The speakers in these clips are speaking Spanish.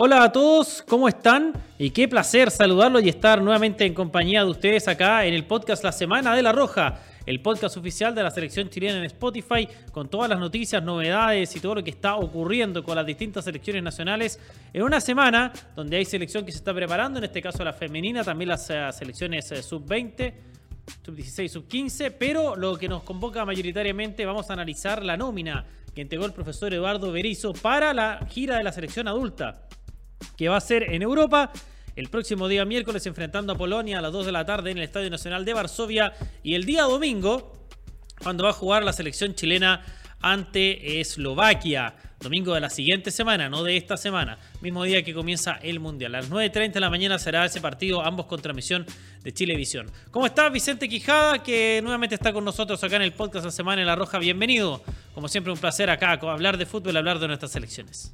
Hola a todos, ¿cómo están? Y qué placer saludarlos y estar nuevamente en compañía de ustedes acá en el podcast La Semana de la Roja, el podcast oficial de la selección chilena en Spotify, con todas las noticias, novedades y todo lo que está ocurriendo con las distintas selecciones nacionales en una semana donde hay selección que se está preparando, en este caso la femenina, también las eh, selecciones eh, sub-20 sub-16, sub-15, pero lo que nos convoca mayoritariamente vamos a analizar la nómina que entregó el profesor Eduardo Berizo para la gira de la selección adulta que va a ser en Europa. El próximo día miércoles enfrentando a Polonia a las 2 de la tarde en el Estadio Nacional de Varsovia. Y el día domingo, cuando va a jugar la selección chilena ante Eslovaquia. Domingo de la siguiente semana, no de esta semana. Mismo día que comienza el Mundial. A las 9.30 de la mañana será ese partido, ambos con transmisión de Chilevisión. ¿Cómo estás, Vicente Quijada? Que nuevamente está con nosotros acá en el podcast La Semana en La Roja. Bienvenido. Como siempre, un placer acá hablar de fútbol, hablar de nuestras selecciones.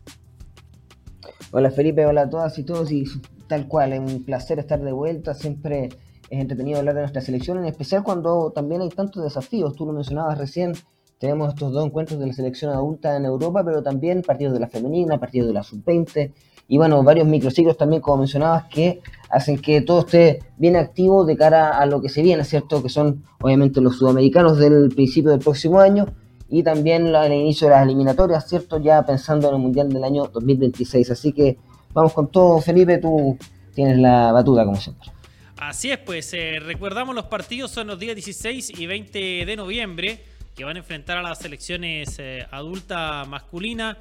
Hola Felipe, hola a todas y todos y tal cual, es un placer estar de vuelta, siempre es entretenido hablar de nuestra selección, en especial cuando también hay tantos desafíos, tú lo mencionabas recién, tenemos estos dos encuentros de la selección adulta en Europa, pero también partidos de la femenina, partidos de la sub-20 y bueno, varios microciclos también, como mencionabas, que hacen que todo esté bien activo de cara a lo que se viene, ¿cierto? Que son obviamente los sudamericanos del principio del próximo año y también el inicio de las eliminatorias, ¿cierto? Ya pensando en el Mundial del año 2026. Así que vamos con todo, Felipe, tú tienes la batuta como siempre. Así es, pues eh, recordamos los partidos son los días 16 y 20 de noviembre que van a enfrentar a las selecciones eh, adulta masculina.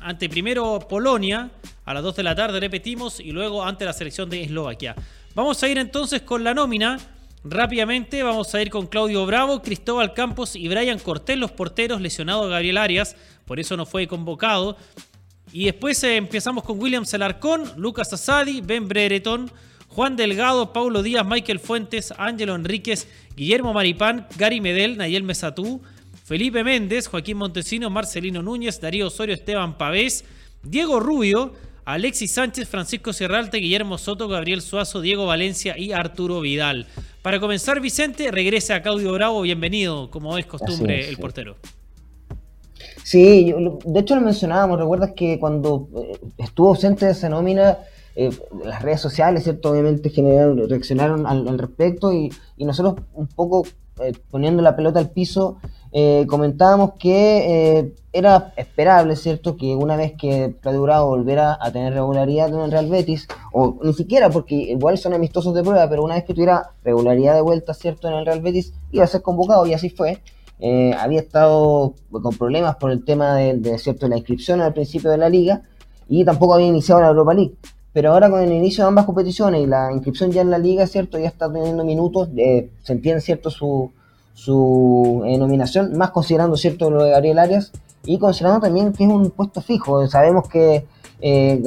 Ante primero Polonia a las 2 de la tarde, repetimos, y luego ante la selección de Eslovaquia. Vamos a ir entonces con la nómina Rápidamente vamos a ir con Claudio Bravo, Cristóbal Campos y Brian Cortés, los porteros, lesionado Gabriel Arias, por eso no fue convocado. Y después eh, empezamos con William Celarcón, Lucas Asadi, Ben Brereton, Juan Delgado, Paulo Díaz, Michael Fuentes, Ángelo Enríquez, Guillermo Maripán, Gary Medel, Nayel Mesatú, Felipe Méndez, Joaquín Montesino, Marcelino Núñez, Darío Osorio, Esteban Pavés, Diego Rubio, Alexis Sánchez, Francisco Serralte, Guillermo Soto, Gabriel Suazo, Diego Valencia y Arturo Vidal. Para comenzar, Vicente, regresa a Claudio Bravo, bienvenido, como es costumbre, el portero. Sí, de hecho lo mencionábamos, recuerdas que cuando eh, estuvo ausente de esa nómina, eh, las redes sociales, ¿cierto? Obviamente generaron, reaccionaron al, respecto y, nosotros un poco eh, poniendo la pelota al piso, comentábamos que era esperable, ¿cierto?, que una vez que Claudio Bravo volviera a tener regularidad en el Real Betis, o ni siquiera porque igual son amistosos de prueba, pero una vez que tuviera regularidad de vuelta, ¿cierto?, en el Real Betis, iba a ser convocado y así fue. Eh, había estado con problemas por el tema de, ¿cierto?, la inscripción al principio de la liga y tampoco había iniciado la Europa League. Pero ahora con el inicio de ambas competiciones y la inscripción ya en la liga, ¿cierto?, ya está teniendo minutos, eh, se entiende, ¿cierto?, su, su eh, nominación, más considerando, ¿cierto?, lo de Gabriel Arias y considerando también que es un puesto fijo. Sabemos que eh,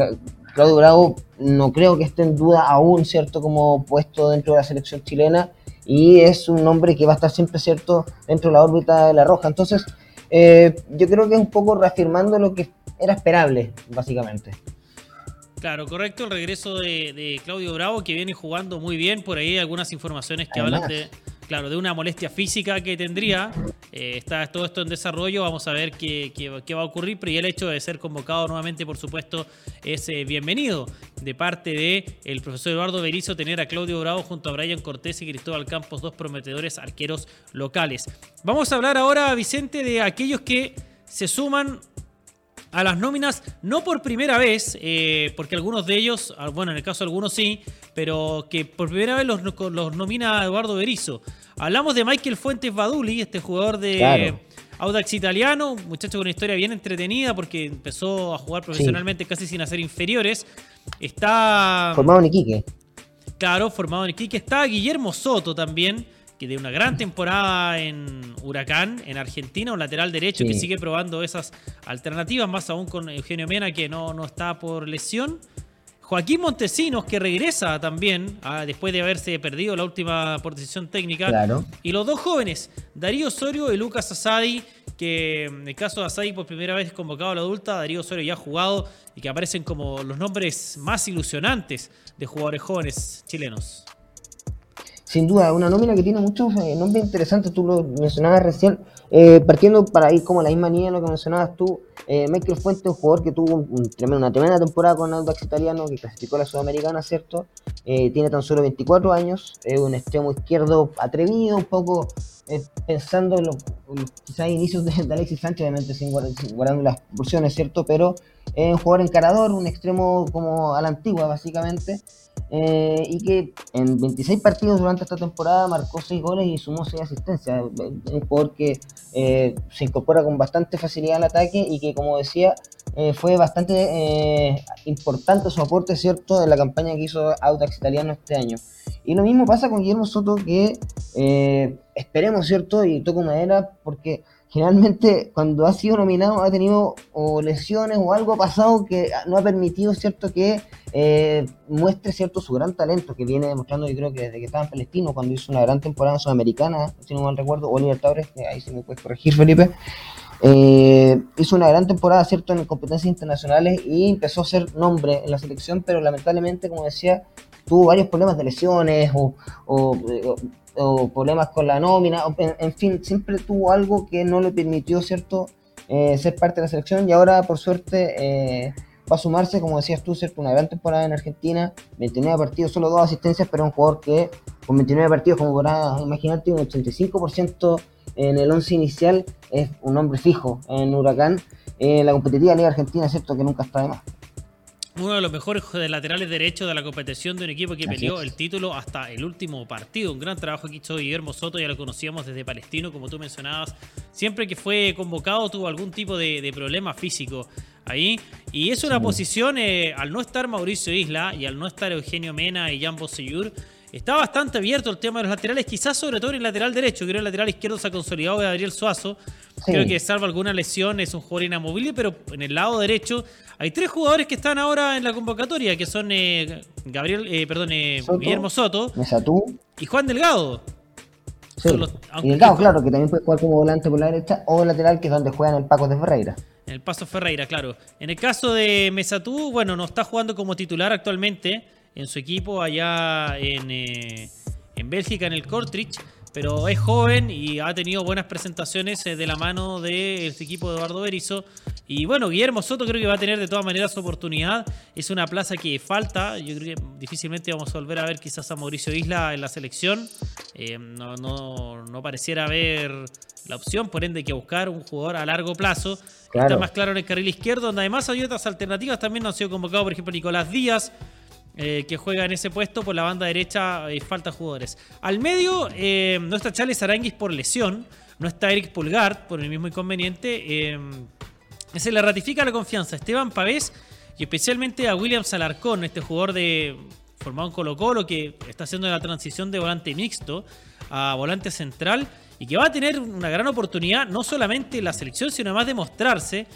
Claudio Bravo no creo que esté en duda aún, ¿cierto?, como puesto dentro de la selección chilena y es un nombre que va a estar siempre, ¿cierto?, dentro de la órbita de la Roja. Entonces, eh, yo creo que es un poco reafirmando lo que era esperable, básicamente. Claro, correcto, el regreso de, Claudio Bravo, que viene jugando muy bien, por ahí algunas informaciones que hablan de claro, de una molestia física que tendría. Eh, está todo esto en desarrollo, vamos a ver qué, va a ocurrir, pero ya el hecho de ser convocado nuevamente, por supuesto, es eh, bienvenido de parte del el profesor Eduardo Berizo tener a Claudio Bravo junto a Brian Cortés y Cristóbal Campos, dos prometedores arqueros locales. Vamos a hablar ahora, Vicente, de aquellos que se suman a las nóminas, no por primera vez, eh, porque algunos de ellos, ah, bueno, en el caso de algunos sí, pero que por primera vez los, los nomina Eduardo Berizo. Hablamos de Michael Fuentes Baduli, este jugador de Audax Italiano, muchacho con una historia bien entretenida porque empezó a jugar profesionalmente casi sin hacer inferiores. Está. Formado en Iquique. Claro, formado en Iquique. Está Guillermo Soto también que de una gran temporada en Huracán, en Argentina, un lateral derecho que sigue probando esas alternativas, más aún con Eugenio Mena que no, no está por lesión. Joaquín Montesinos, que regresa también ah, después de haberse perdido la última posición técnica. Y los dos jóvenes, Darío Osorio y Lucas Asadi, que en el caso de Asadi por primera vez convocado a la adulta, Darío Osorio ya ha jugado y que aparecen como los nombres más ilusionantes de jugadores jóvenes chilenos. Sin duda, una nómina que tiene muchos eh, nombres interesantes, tú lo mencionabas recién, eh, partiendo para ir como la misma línea lo que mencionabas tú, eh, Michael Fuente, un jugador que tuvo una tremenda temporada con Audax Italiano, que clasificó a la Sudamericana, ¿cierto? tiene tan solo 24 años, es un extremo izquierdo atrevido, un poco pensando en los, quizás inicios de, Alexis Sánchez, obviamente sin, guardando las proporciones, ¿cierto? Pero es un jugador encarador, un extremo como a la antigua, básicamente. Eh, y que en 26 partidos durante esta temporada marcó 6 goles y sumó 6 asistencias. Un jugador que eh, se incorpora con bastante facilidad al ataque y que, como decía, eh, fue bastante importante su aporte, ¿cierto?, en la campaña que hizo Audax Italiano este año. Y lo mismo pasa con Guillermo Soto, que esperemos, ¿cierto?, y toco madera, porque generalmente cuando ha sido nominado ha tenido o lesiones o algo pasado que no ha permitido cierto que eh, muestre cierto su gran talento que viene demostrando yo creo que desde que estaba en Palestino cuando hizo una gran temporada sudamericana si no mal recuerdo o Libertadores ahí sí me puedes corregir Felipe. Eh, hizo una gran temporada cierto en competencias internacionales y empezó a ser nombre en la selección pero lamentablemente como decía tuvo varios problemas de lesiones o, o o problemas con la nómina, en, fin, siempre tuvo algo que no le permitió, ¿cierto?, eh, ser parte de la selección y ahora, por suerte, eh, va a sumarse, como decías tú, ¿cierto?, una gran temporada en Argentina, 29 partidos, solo dos asistencias, pero un jugador que con 29 partidos, como podrás imaginarte, un 85% en el 11 inicial, es un hombre fijo en Huracán. en la competitiva Liga Argentina, ¿cierto?, que nunca está de más uno de los mejores laterales derechos de la competición de un equipo que peleó el título hasta el último partido. Un gran trabajo que hizo Guillermo Soto, ya lo conocíamos desde Palestino, como tú mencionabas. Siempre que fue convocado tuvo algún tipo de, problema físico ahí. Y es una posición, eh, al no estar Mauricio Isla y al no estar Eugenio Mena y Jan Bosellur, Está bastante abierto el tema de los laterales, quizás sobre todo en el lateral derecho. Creo que el lateral izquierdo se ha consolidado Gabriel Suazo. Creo que salvo alguna lesión es un jugador inamovible, pero en el lado derecho hay tres jugadores que están ahora en la convocatoria, que son eh, Gabriel, eh, perdón, eh, Guillermo Soto y Juan Delgado. y Delgado, claro, que también puede jugar como volante por la derecha o lateral, que es donde juegan el Paco de Ferreira. En el Paso Ferreira, claro. En el caso de Mesatú, bueno, no está jugando como titular actualmente en su equipo allá en, eh, en Bélgica, en el Kortrijk, pero es joven y ha tenido buenas presentaciones eh, de la mano de este equipo de Eduardo Berizzo. Y bueno, Guillermo Soto creo que va a tener de todas maneras su oportunidad. Es una plaza que falta. Yo creo que difícilmente vamos a volver a ver quizás a Mauricio Isla en la selección. Eh, no, no, no, pareciera haber la opción, por ende hay que buscar un jugador a largo plazo. Está más claro en el carril izquierdo, donde además hay otras alternativas. También no han sido convocados, por ejemplo, Nicolás Díaz. Eh, que juega en ese puesto. Por la banda derecha y falta jugadores. Al medio eh, no está Charles Aranguis por lesión. No está Eric Pulgar por el mismo inconveniente. Eh, se le ratifica la confianza a Esteban Pavés y especialmente a William Salarcón, este jugador de formado en Colo Colo que está haciendo la transición de volante mixto a volante central y que va a tener una gran oportunidad no solamente en la selección sino además de mostrarse.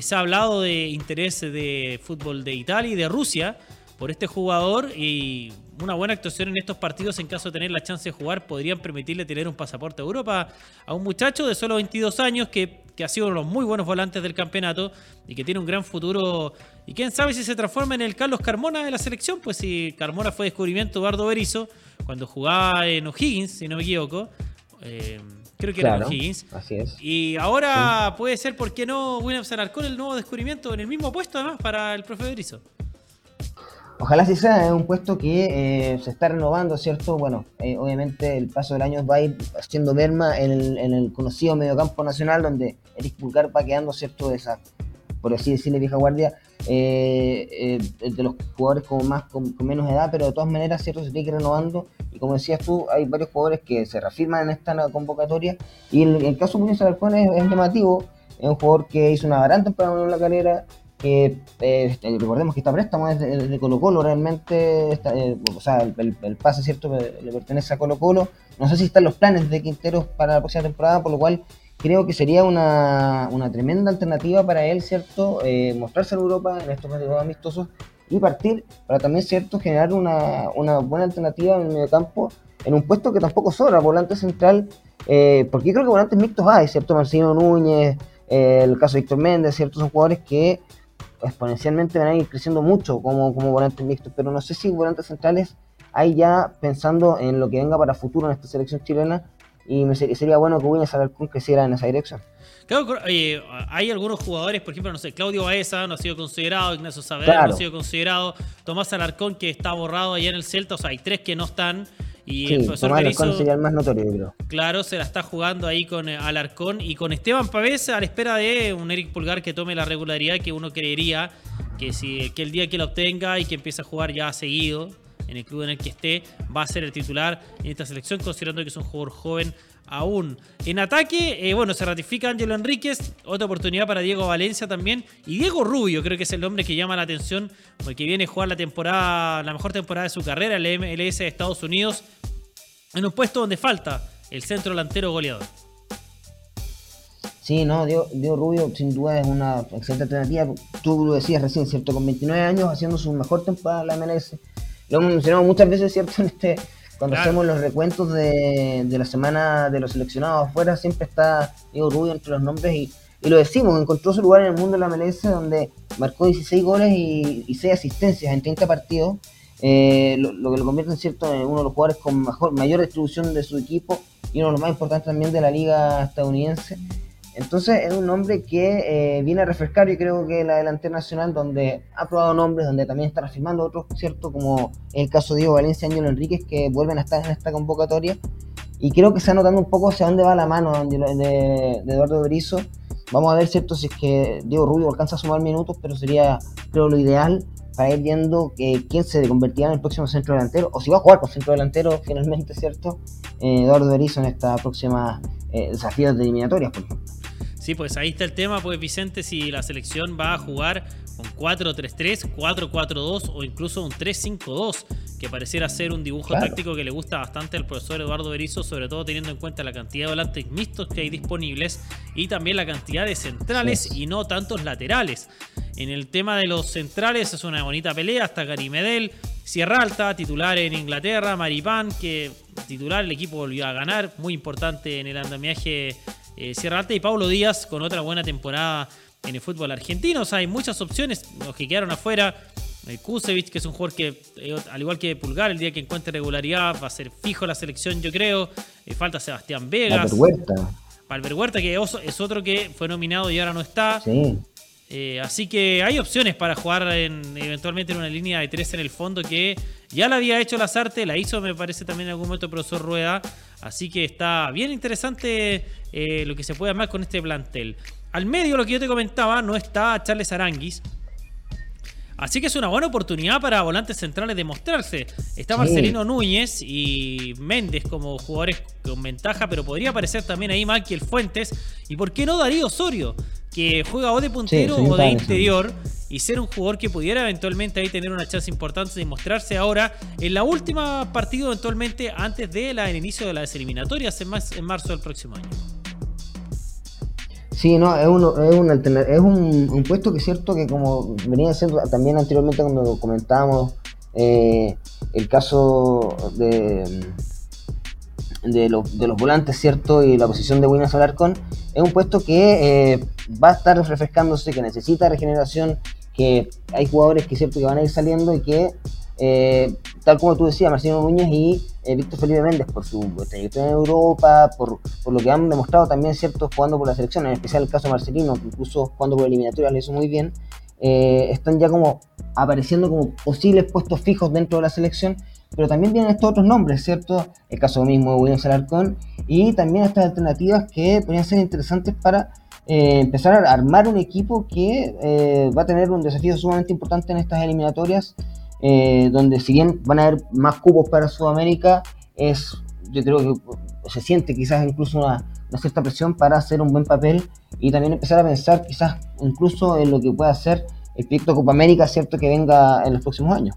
se ha hablado de interés de fútbol de Italia y de Rusia por este jugador y una buena actuación en estos partidos en caso de tener la chance de jugar podrían permitirle tener un pasaporte a Europa a un muchacho de solo 22 años que, ha sido uno de los muy buenos volantes del campeonato y que tiene un gran futuro. Y quién sabe si se transforma en el Carlos Carmona de la selección pues si Carmona fue descubrimiento de Eduardo Berizzo cuando jugaba en O'Higgins si no me equivoco. Eh, creo que era O'Higgins. así es. Y ahora puede ser por qué no William Sanarcón el nuevo descubrimiento en el mismo puesto además para el profe Berizzo Ojalá sí sea, es un puesto que eh, se está renovando, ¿cierto? Bueno, eh, obviamente el paso del año va a ir haciendo merma en el, conocido mediocampo nacional, donde Eric Pulgar va quedando, ¿cierto? De esa, por así decirle, vieja guardia, eh, de los jugadores con, más, con, menos edad, pero de todas maneras, ¿cierto? Se tiene que ir renovando. Y como decías tú, hay varios jugadores que se reafirman en esta convocatoria. Y el, el caso de Muñoz Alarcón es, es llamativo, es un jugador que hizo una gran temporada en la carrera, que eh, recordemos que esta préstamo es de, Colo Colo, realmente, eh, o sea, el, pase, ¿cierto?, le pertenece a Colo Colo. No sé si están los planes de Quinteros para la próxima temporada, por lo cual creo que sería una, tremenda alternativa para él, ¿cierto?, eh, mostrarse en Europa en estos partidos amistosos y partir para también, ¿cierto?, generar una, buena alternativa en el mediocampo en un puesto que tampoco sobra, volante central, porque yo creo que volantes mixtos hay, ¿cierto?, Marcino Núñez, el caso de Víctor Méndez, ¿cierto?, son jugadores que exponencialmente van a ir creciendo mucho como, como volantes mixtos, pero no sé si volantes centrales ahí ya pensando en lo que venga para futuro en esta selección chilena y me sería bueno que Williams Alarcón creciera en esa dirección. Claro, hay algunos jugadores, por ejemplo, no sé, Claudio Baeza no ha sido considerado, Ignacio Saavedra no ha sido considerado, Tomás Alarcón que está borrado allá en el Celta, o sea, hay tres que no están. Y el profesor Tomás sería el más notorio, creo. Claro, se la está jugando ahí con eh, Alarcón y con Esteban Pavés a la espera de un Eric Pulgar que tome la regularidad que uno creería que, si, que el día que la obtenga y que empiece a jugar ya seguido, en el club en el que esté, va a ser el titular en esta selección, considerando que es un jugador joven aún. En ataque, eh, bueno, se ratifica Ángelo Enríquez, otra oportunidad para Diego Valencia también. Y Diego Rubio, creo que es el hombre que llama la atención, porque viene a jugar la temporada, la mejor temporada de su carrera, el MLS de Estados Unidos, en un puesto donde falta el centro delantero goleador. Sí, no, Diego, Rubio sin duda es una excelente alternativa. Tú lo decías recién, ¿cierto? Con 29 años haciendo su mejor temporada en la MLS lo hemos mencionado muchas veces, ¿cierto? En este, cuando hacemos los recuentos de, de, la semana de los seleccionados afuera, siempre está Diego Rubio entre los nombres y, y, lo decimos, encontró su lugar en el mundo de la MLS donde marcó 16 goles y, y 6 asistencias en 30 partidos, eh, lo, que lo convierte cierto en uno de los jugadores con mejor, mayor distribución de su equipo y uno de los más importantes también de la liga estadounidense. Entonces es un nombre que eh, viene a refrescar, yo creo que la delantera nacional, donde ha probado nombres, donde también está afirmando otros, ¿cierto? Como el caso de Diego Valencia y Ángelo Enríquez, que vuelven a estar en esta convocatoria. Y creo que se está notando un poco hacia dónde va la mano de, Eduardo Berizzo. Vamos a ver, ¿cierto? Si es que Diego Rubio alcanza a sumar minutos, pero sería, creo, lo ideal para ir viendo que, quién se convertirá en el próximo centro delantero, o si va a jugar con centro delantero finalmente, ¿cierto? Eh, Eduardo Berizzo en esta próxima eh, desafío de eliminatorias, por ejemplo. Sí, pues ahí está el tema, pues Vicente, si la selección va a jugar con 4-3-3, 4-4-2 o incluso un 3-5-2, que pareciera ser un dibujo táctico que le gusta bastante al profesor Eduardo Berizzo, sobre todo teniendo en cuenta la cantidad de volantes mixtos que hay disponibles y también la cantidad de centrales y no tantos laterales. En el tema de los centrales es una bonita pelea, hasta Gary Medel, Sierra Alta, titular en Inglaterra, Maripán, que titular el equipo volvió a ganar, muy importante en el andamiaje eh, Sierra Alta y Pablo Díaz con otra buena temporada en el fútbol argentino. O sea, hay muchas opciones, los que quedaron afuera. Eh, Kusevich, que es un jugador que, eh, al igual que Pulgar, el día que encuentre regularidad va a ser fijo la selección, yo creo. falta Sebastián Vegas. Huerta. Valver Huerta, que es otro que fue nominado y ahora no está. Sí. así que hay opciones para jugar eventualmente en una línea de tres en el fondo que ya la había hecho Lazarte, la hizo me parece también en algún momento el profesor Rueda. Así que está bien interesante eh, lo que se puede armar con este plantel. Al medio, lo que yo te comentaba, no está Charles Aranguis. Así que es una buena oportunidad para volantes centrales de mostrarse. Está Marcelino Núñez y Méndez como jugadores con ventaja, pero podría aparecer también ahí Maquiel Fuentes. ¿Y por qué no Darío Osorio? Que juega o de puntero o de interior y ser un jugador que pudiera eventualmente ahí tener una chance importante de mostrarse ahora en la última partido eventualmente antes del inicio de las eliminatorias en, en marzo del próximo año. Sí, no, es, uno, es, un, es un, puesto que es cierto que como venía diciendo también anteriormente cuando comentábamos eh, el caso de, de, de, los volantes, ¿cierto? Y la posición de Williams Alarcón, es un puesto que eh, va a estar refrescándose, que necesita regeneración, que hay jugadores que cierto que van a ir saliendo y que, eh, tal como tú decías, Marcelo Núñez y eh, Víctor Felipe Méndez, por su trayectoria en Europa, por, por, lo que han demostrado también, cierto, jugando por la selección, en especial el caso de Marcelino, que incluso jugando por eliminatoria le hizo muy bien, eh, están ya como apareciendo como posibles puestos fijos dentro de la selección, pero también vienen estos otros nombres, ¿cierto? El caso mismo de William Salarcón y también estas alternativas que podrían ser interesantes para eh, empezar a armar un equipo que eh, va a tener un desafío sumamente importante en estas eliminatorias, eh, donde si bien van a haber más cupos para Sudamérica, es, yo creo que se siente quizás incluso una, cierta presión para hacer un buen papel y también empezar a pensar quizás incluso en lo que pueda hacer el proyecto Copa América, cierto que venga en los próximos años.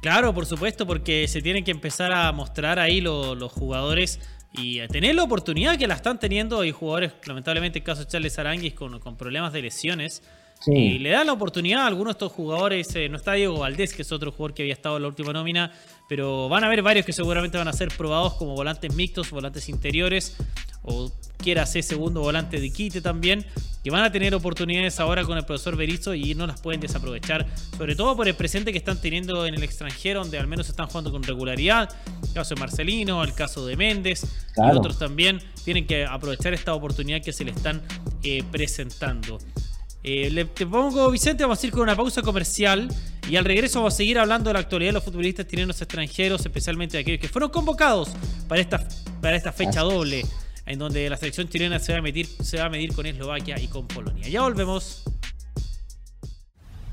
Claro, por supuesto, porque se tienen que empezar a mostrar ahí los jugadores y a tener la oportunidad que la están teniendo. Hay jugadores, lamentablemente, el caso de Charles Aranguis, con, con problemas de lesiones. Y le dan la oportunidad a algunos de estos jugadores. Eh, no está Diego Valdés, que es otro jugador que había estado en la última nómina. Pero van a haber varios que seguramente van a ser probados como volantes mixtos, volantes interiores o quiera ser segundo volante de Quite también, que van a tener oportunidades ahora con el profesor Berizzo y no las pueden desaprovechar, sobre todo por el presente que están teniendo en el extranjero, donde al menos están jugando con regularidad. El caso de Marcelino, el caso de Méndez y otros también tienen que aprovechar esta oportunidad que se le están eh, presentando. Eh, le, te pongo, Vicente, vamos a ir con una pausa comercial y al regreso vamos a seguir hablando de la actualidad de los futbolistas chilenos extranjeros, especialmente de aquellos que fueron convocados para esta, para esta fecha doble en donde la selección chilena se va a medir, se va a medir con Eslovaquia y con Polonia. Ya volvemos.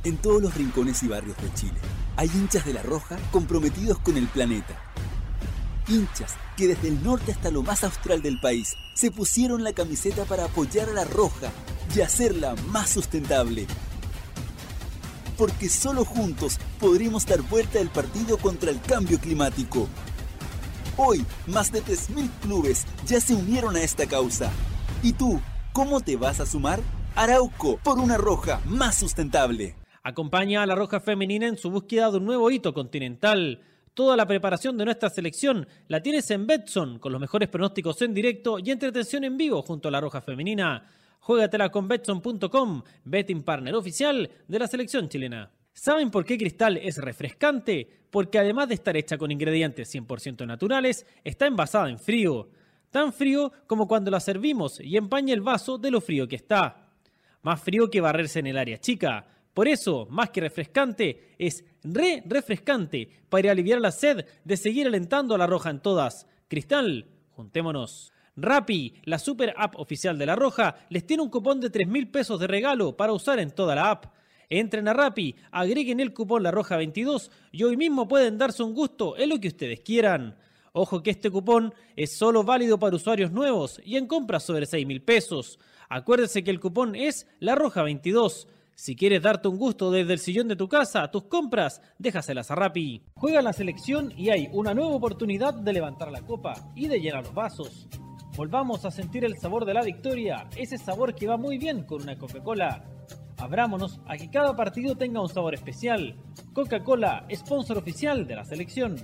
En todos los rincones y barrios de Chile hay hinchas de la Roja comprometidos con el planeta. Hinchas que desde el norte hasta lo más austral del país se pusieron la camiseta para apoyar a la Roja y hacerla más sustentable. Porque solo juntos podremos dar vuelta al partido contra el cambio climático. Hoy, más de 3.000 clubes ya se unieron a esta causa. ¿Y tú, cómo te vas a sumar? Arauco, por una roja más sustentable. Acompaña a la Roja Femenina en su búsqueda de un nuevo hito continental. Toda la preparación de nuestra selección la tienes en Betson, con los mejores pronósticos en directo y entretención en vivo junto a la Roja Femenina. Juégatela con Betson.com, betting partner oficial de la selección chilena. ¿Saben por qué Cristal es refrescante? Porque además de estar hecha con ingredientes 100% naturales, está envasada en frío. Tan frío como cuando la servimos y empaña el vaso de lo frío que está. Más frío que barrerse en el área chica. Por eso, más que refrescante, es re refrescante para aliviar la sed de seguir alentando a la roja en todas. Cristal, juntémonos. Rappi, la super app oficial de la Roja, les tiene un cupón de 3 mil pesos de regalo para usar en toda la app. Entren a Rappi, agreguen el cupón La Roja 22 y hoy mismo pueden darse un gusto en lo que ustedes quieran. Ojo que este cupón es solo válido para usuarios nuevos y en compras sobre 6 mil pesos. Acuérdense que el cupón es La Roja 22. Si quieres darte un gusto desde el sillón de tu casa, tus compras, déjaselas a Rappi. Juega la selección y hay una nueva oportunidad de levantar la copa y de llenar los vasos. Volvamos a sentir el sabor de la victoria, ese sabor que va muy bien con una Coca-Cola. Abrámonos a que cada partido tenga un sabor especial. Coca-Cola, sponsor oficial de la selección.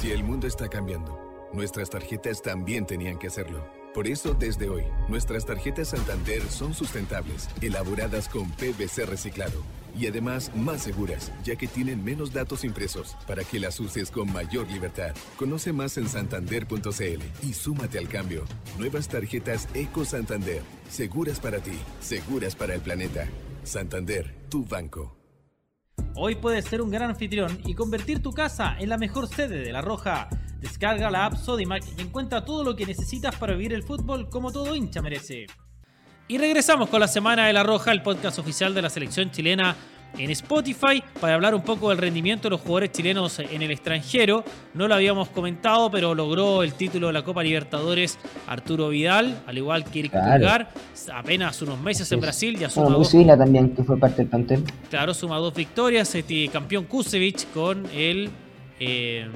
Si el mundo está cambiando, nuestras tarjetas también tenían que hacerlo. Por eso, desde hoy, nuestras tarjetas Santander son sustentables, elaboradas con PVC reciclado y además más seguras, ya que tienen menos datos impresos para que las uses con mayor libertad. Conoce más en santander.cl y súmate al cambio. Nuevas tarjetas Eco Santander, seguras para ti, seguras para el planeta. Santander, tu banco. Hoy puedes ser un gran anfitrión y convertir tu casa en la mejor sede de La Roja. Descarga la app Sodimac y encuentra todo lo que necesitas para vivir el fútbol como todo hincha merece. Y regresamos con la Semana de La Roja, el podcast oficial de la selección chilena en Spotify para hablar un poco del rendimiento de los jugadores chilenos en el extranjero. No lo habíamos comentado, pero logró el título de la Copa Libertadores Arturo Vidal, al igual que Eric claro. apenas unos meses en Brasil. Ya suma dos, también, que fue parte del plantel. Claro, suma dos victorias. Este campeón Kusevich con el eh,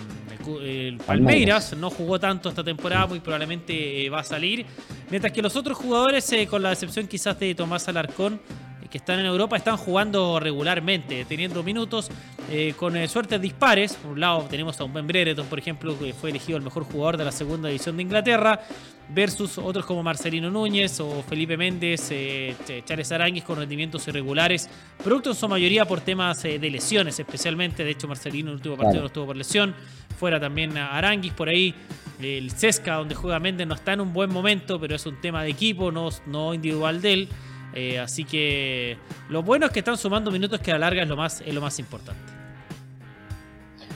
el Palmeiras no jugó tanto esta temporada, muy probablemente eh, va a salir. Mientras que los otros jugadores, eh, con la excepción quizás de Tomás Alarcón, que están en Europa están jugando regularmente, teniendo minutos eh, con eh, suertes dispares. Por un lado tenemos a un Ben Brereton, por ejemplo, que fue elegido el mejor jugador de la segunda división de Inglaterra, versus otros como Marcelino Núñez o Felipe Méndez, eh, Charles Aranguis con rendimientos irregulares, producto en su mayoría por temas de lesiones, especialmente. De hecho, Marcelino en el último partido no estuvo por lesión. Fuera también Aranguis por ahí. El Cesca, donde juega Méndez, no está en un buen momento, pero es un tema de equipo, no, no individual de él. Eh, así que lo bueno es que están sumando minutos que a la larga es lo más, es lo más importante.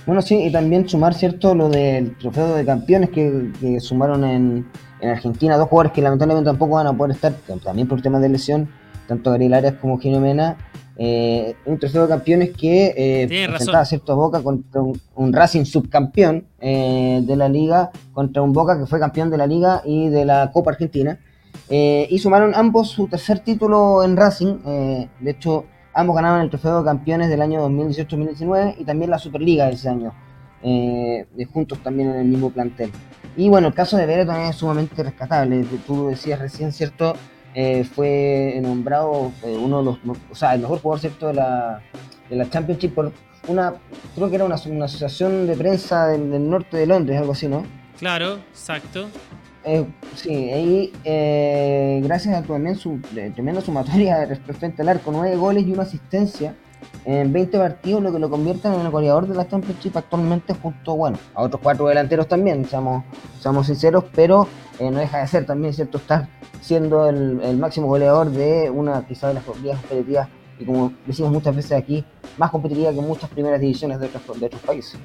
Bueno, sí, y también sumar, ¿cierto? Lo del trofeo de campeones que, sumaron en, Argentina, dos jugadores que lamentablemente tampoco van a poder estar, también por temas de lesión, tanto Gabriel Arias como Gino Mena. Eh, un trofeo de campeones que eh, presentaba cierto Boca contra un, Racing subcampeón eh, de la liga, contra un Boca que fue campeón de la liga y de la Copa Argentina. Eh, y sumaron ambos su tercer título en Racing. Eh, de hecho, ambos ganaron el trofeo de campeones del año 2018-2019 y también la Superliga de ese año, eh, juntos también en el mismo plantel. Y bueno, el caso de también es sumamente rescatable. Tú decías recién, ¿cierto? fue nombrado uno de los, o sea, el mejor jugador, ¿cierto? De la, de la Championship por una, creo que era una, asociación de prensa del norte de Londres, algo así, ¿no? Claro, exacto. Eh, sí, ahí eh, gracias a también su tremenda sumatoria frente al arco, nueve goles y una asistencia en 20 partidos, lo que lo convierte en el goleador de la Championship actualmente, junto bueno, a otros cuatro delanteros también, seamos, seamos sinceros, pero eh, no deja de ser también cierto estar siendo el, máximo goleador de una quizá de las ligas competitivas y como decimos muchas veces aquí, más competitiva que muchas primeras divisiones de otros, de otros países.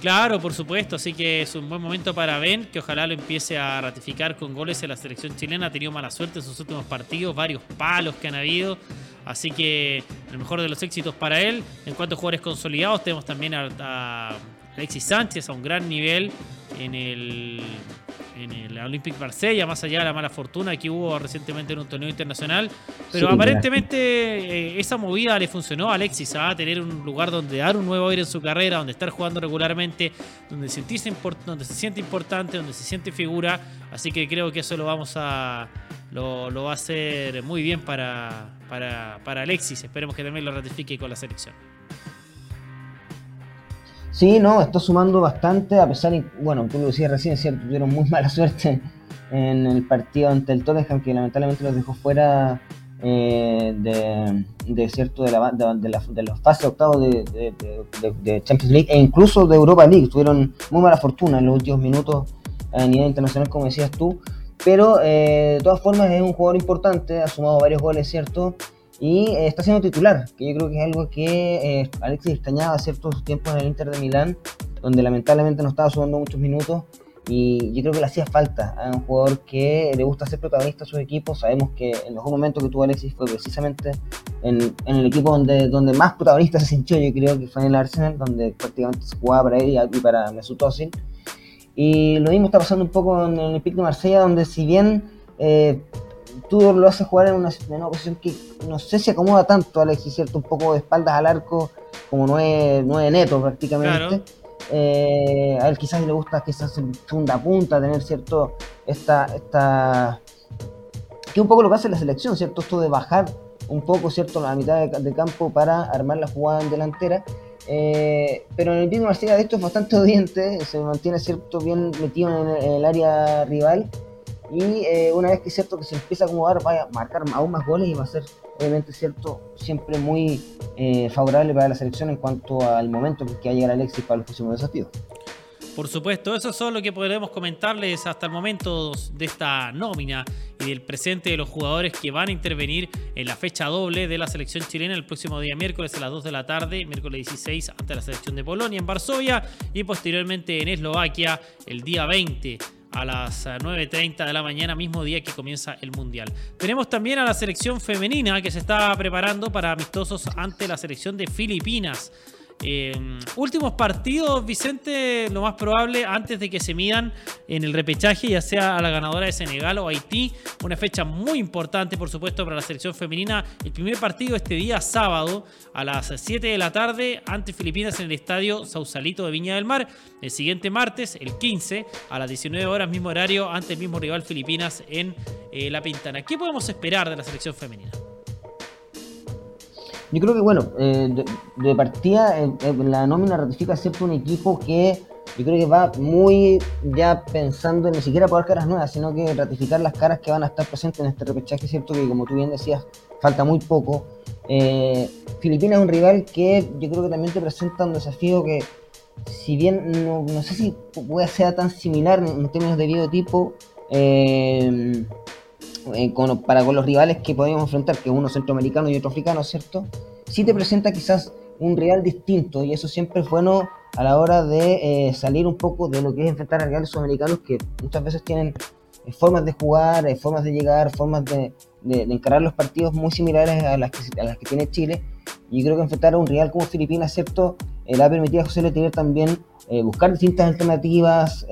Claro, por supuesto, así que es un buen momento para Ben, que ojalá lo empiece a ratificar con goles en la selección chilena. Ha tenido mala suerte en sus últimos partidos, varios palos que han habido, así que el mejor de los éxitos para él. En cuanto a jugadores consolidados, tenemos también a Alexis Sánchez a un gran nivel en el en el Olympic Marsella, más allá de la mala fortuna que hubo recientemente en un torneo internacional. Pero aparentemente eh, esa movida le funcionó a Alexis a tener un lugar donde dar un nuevo aire en su carrera, donde estar jugando regularmente, donde, sentirse donde se siente importante, donde se siente figura. Así que creo que eso lo vamos a. Lo, va a hacer muy bien para, para, para Alexis. Esperemos que también lo ratifique con la selección. Sí, no, está sumando bastante, a pesar, de, bueno, tú lo decías recién, cierto, tuvieron muy mala suerte en el partido ante el Tottenham, que lamentablemente los dejó fuera eh, de, cierto de, la, de, los fases octavos de, Champions League e incluso de Europa League. Tuvieron muy mala fortuna en los últimos minutos a nivel internacional, como decías tú. Pero eh, de todas formas es un jugador importante, ha sumado varios goles, ¿cierto? Y eh, está siendo titular, que yo creo que es algo que eh, Alexis extrañaba ciertos tiempos en el Inter de Milán, donde lamentablemente no estaba sumando muchos minutos y yo creo que le hacía falta a un jugador que le gusta ser protagonista de sus equipos. Sabemos que en los momentos que tuvo Alexis fue precisamente en, el equipo donde, donde más protagonista se sintió, yo creo que fue en el Arsenal, donde prácticamente se jugaba para él y para Mesut Özil. Y lo mismo está pasando un poco en el Pic de Marsella, donde si bien eh, Tudor lo hace jugar en una, posición que no sé si acomoda tanto a Alexis, ¿cierto? Un poco de espaldas al arco, como nueve, nueve netos prácticamente. Eh, a él quizás le gusta quizás en segunda punta, tener cierto esta, esta que un poco lo que hace la selección, ¿cierto? Esto de bajar un poco, ¿cierto? La mitad de, campo para armar la jugada en delantera. Eh, pero en el Pino García de esto es bastante odiante, se mantiene cierto bien metido en el área rival y eh, una vez que es cierto que se empieza a acomodar, vaya a marcar aún más goles y va a ser, obviamente, cierto, siempre muy eh, favorable para la selección en cuanto al momento que va a llegar Alexis para los próximos desafíos. Por supuesto, eso es lo que podremos comentarles hasta el momento de esta nómina y del presente de los jugadores que van a intervenir en la fecha doble de la selección chilena el próximo día miércoles a las 2 de la tarde, miércoles 16 ante la selección de Polonia en Varsovia y posteriormente en Eslovaquia el día 20 a las 9.30 de la mañana, mismo día que comienza el Mundial. Tenemos también a la selección femenina que se está preparando para amistosos ante la selección de Filipinas. Eh, últimos partidos, Vicente, lo más probable antes de que se midan en el repechaje, ya sea a la ganadora de Senegal o Haití. Una fecha muy importante, por supuesto, para la selección femenina. El primer partido este día, sábado, a las 7 de la tarde, ante Filipinas en el estadio Sausalito de Viña del Mar. El siguiente martes, el 15, a las 19 horas, mismo horario, ante el mismo rival Filipinas en eh, La Pintana. ¿Qué podemos esperar de la selección femenina? Yo creo que, bueno, eh, de, partida eh, eh, la nómina ratifica cierto un equipo que yo creo que va muy ya pensando en ni siquiera poder caras nuevas, sino que ratificar las caras que van a estar presentes en este repechaje, cierto que como tú bien decías, falta muy poco. Filipinas es un rival que yo creo que también te presenta un desafío que, si bien no, no sé si puede ser tan similar en, términos de biotipo, eh, eh, para con los rivales que podemos enfrentar, que uno centroamericano y otro africano, ¿cierto? Sí te presenta quizás un rival distinto y eso siempre es bueno a la hora de eh, salir un poco de lo que es enfrentar a rivales sudamericanos que muchas veces tienen eh, formas de jugar, formas de llegar, formas de, encarar los partidos muy similares a las que, tiene Chile. Y creo que enfrentar a un rival como Filipinas, ¿cierto? le ha permitido a José Le también buscar distintas alternativas,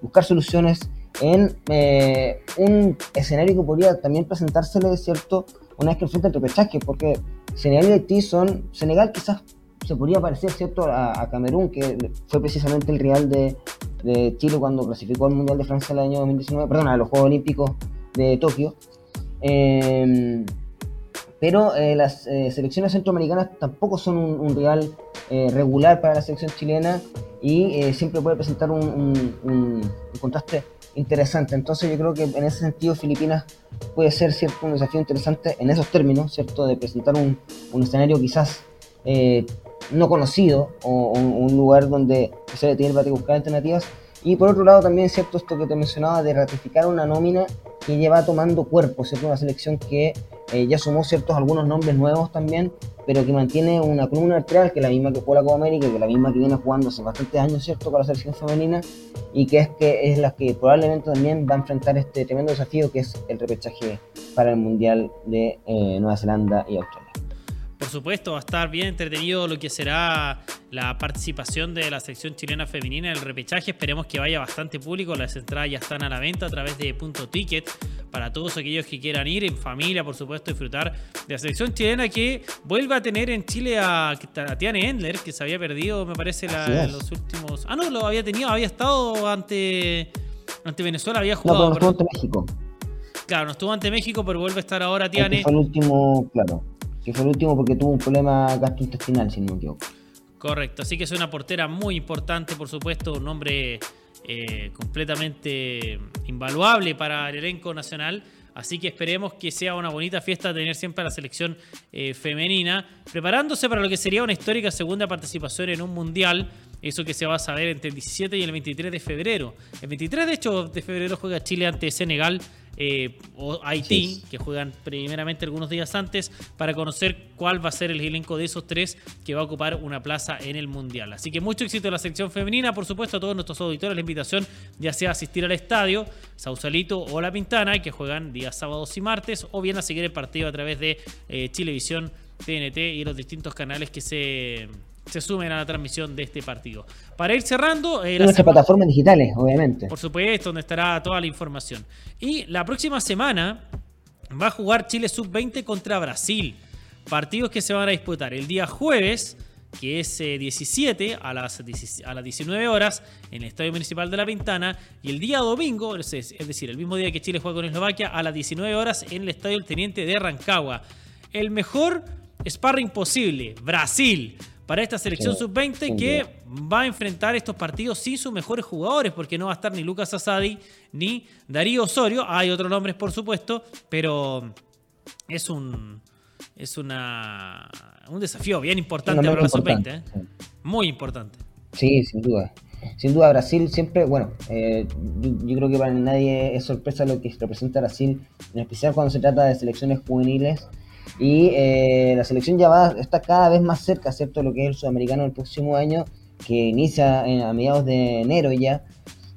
buscar soluciones en eh, un escenario que podría también presentársele, ¿cierto? Una vez que enfrenta el repechaje, porque Senegal y Haití son. Senegal quizás se podría parecer, ¿cierto?, a, Camerún, que fue precisamente el rival de, Chile cuando clasificó al Mundial de Francia el año 2019, perdón, a los Juegos Olímpicos de Tokio. Em, pero eh, las eh, selecciones centroamericanas tampoco son un, un rival regular para la selección chilena y eh, siempre puede presentar un, contraste interesante. Entonces yo creo que en ese sentido Filipinas puede ser cierto un desafío interesante en esos términos, cierto, de presentar un, escenario quizás eh, no conocido o, un lugar donde se tiene para buscar alternativas. Y por otro lado también cierto esto que te mencionaba de ratificar una nómina que lleva tomando cuerpo, ¿cierto? Una selección que eh, ya sumó ciertos algunos nombres nuevos también, pero que mantiene una columna vertebral que es la misma que jugó la Copa América, que es la misma que viene jugando hace bastantes años, ¿cierto? Con la selección femenina y que es, que es la que probablemente también va a enfrentar este tremendo desafío que es el repechaje para el Mundial de eh, Nueva Zelanda y Australia. Por supuesto, va a estar bien entretenido lo que será la participación de la selección chilena femenina en el repechaje. Esperemos que vaya bastante público. Las entradas ya están a la venta a través de Punto Ticket para todos aquellos que quieran ir en familia, por supuesto, disfrutar de la selección chilena que vuelve a tener en Chile a, Tiane Endler, que se había perdido, me parece, los últimos. Ah, no, lo había tenido, había estado ante, ante Venezuela, había jugado. No, pero no estuvo ante México. Claro, no estuvo ante México, pero vuelve a estar ahora Tiane. Fue el último, claro que fue el último porque tuvo un problema gastrointestinal, si no me equivoco. Correcto, así que es una portera muy importante, por supuesto, un nombre eh, completamente invaluable para el elenco nacional. Así que esperemos que sea una bonita fiesta tener siempre a la selección eh, femenina, preparándose para lo que sería una histórica segunda participación en un mundial. Eso que se va a saber entre el 17 y el 23 de febrero. El 23, de hecho, de febrero juega Chile ante Senegal eh, o Haití, que juegan primeramente algunos días antes, para conocer cuál va a ser el elenco de esos tres que va a ocupar una plaza en el Mundial. Así que mucho éxito en la sección femenina, por supuesto, a todos nuestros auditores la invitación ya sea a asistir al estadio, Sausalito o La Pintana, que juegan días sábados y martes, o bien a seguir el partido a través de eh, Chilevisión, TNT y los distintos canales que se se sumen a la transmisión de este partido. Para ir cerrando... Eh, nuestras plataformas digitales, obviamente. Por supuesto, donde estará toda la información. Y la próxima semana va a jugar Chile Sub-20 contra Brasil. Partidos que se van a disputar el día jueves, que es 17 eh, a las, a las 19 horas en el Estadio Municipal de La Ventana, y el día domingo, es, decir, el mismo día que Chile juega con Eslovaquia, a las 19 horas en el Estadio El Teniente de Rancagua. El mejor sparring posible, Brasil para esta selección sub-20 que va a enfrentar estos partidos sin sus mejores jugadores, porque no va a estar ni Lucas Asadi ni Darío Osorio. Hay otros nombres, por supuesto, pero es un es una un desafío bien importante para la sub-20. ¿eh? Muy importante. Sí, sin duda. Sin duda, Brasil siempre, bueno, eh, yo, creo que para nadie es sorpresa lo que representa Brasil, en especial cuando se trata de selecciones juveniles y eh, la selección ya va, está cada vez más cerca, ¿cierto?, lo que es el sudamericano del próximo año, que inicia a mediados de enero ya.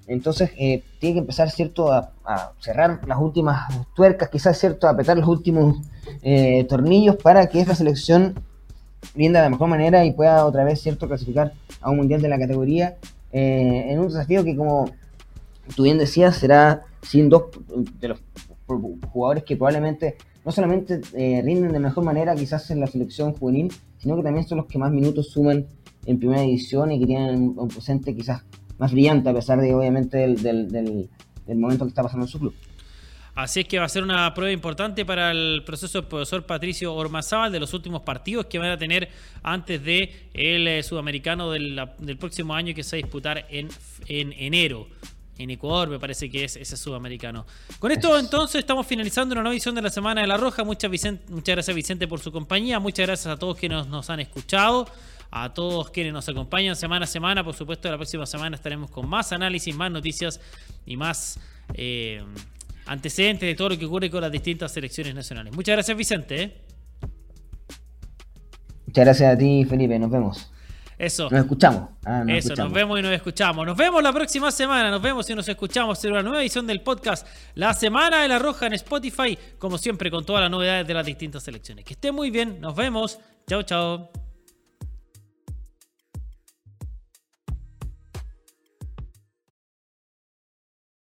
Entonces eh, tiene que empezar, ¿cierto?, a, cerrar las últimas tuercas, quizás, ¿cierto?, a apretar los últimos eh, tornillos para que esta selección rinda de la mejor manera y pueda otra vez, ¿cierto?, clasificar a un mundial de la categoría en un desafío que, como tú bien decías, será sin dos de los jugadores que probablemente no solamente eh, rinden de mejor manera quizás en la selección juvenil, sino que también son los que más minutos suman en primera división y que tienen un presente quizás más brillante a pesar de obviamente del, momento que está pasando en su club. Así es que va a ser una prueba importante para el proceso del profesor Patricio Ormazábal de los últimos partidos que van a tener antes de el eh, sudamericano del, próximo año que se va a disputar en, en enero en Ecuador, me parece que es ese sudamericano. Con esto entonces estamos finalizando una nueva edición de la Semana de la Roja. Muchas, muchas gracias Vicente por su compañía, muchas gracias a todos quienes nos, han escuchado, a todos quienes nos acompañan semana a semana. Por supuesto, la próxima semana estaremos con más análisis, más noticias y más eh, antecedentes de todo lo que ocurre con las distintas selecciones nacionales. Muchas gracias Vicente. ¿eh? Muchas gracias a ti Felipe, nos vemos. Eso. Nos escuchamos. Ah, Eso, nos vemos y nos escuchamos. Nos vemos la próxima semana. Nos vemos y nos escuchamos en una nueva edición del podcast La Semana de la Roja en Spotify, como siempre, con todas las novedades de las distintas selecciones. Que esté muy bien. Nos vemos. Chao, chao.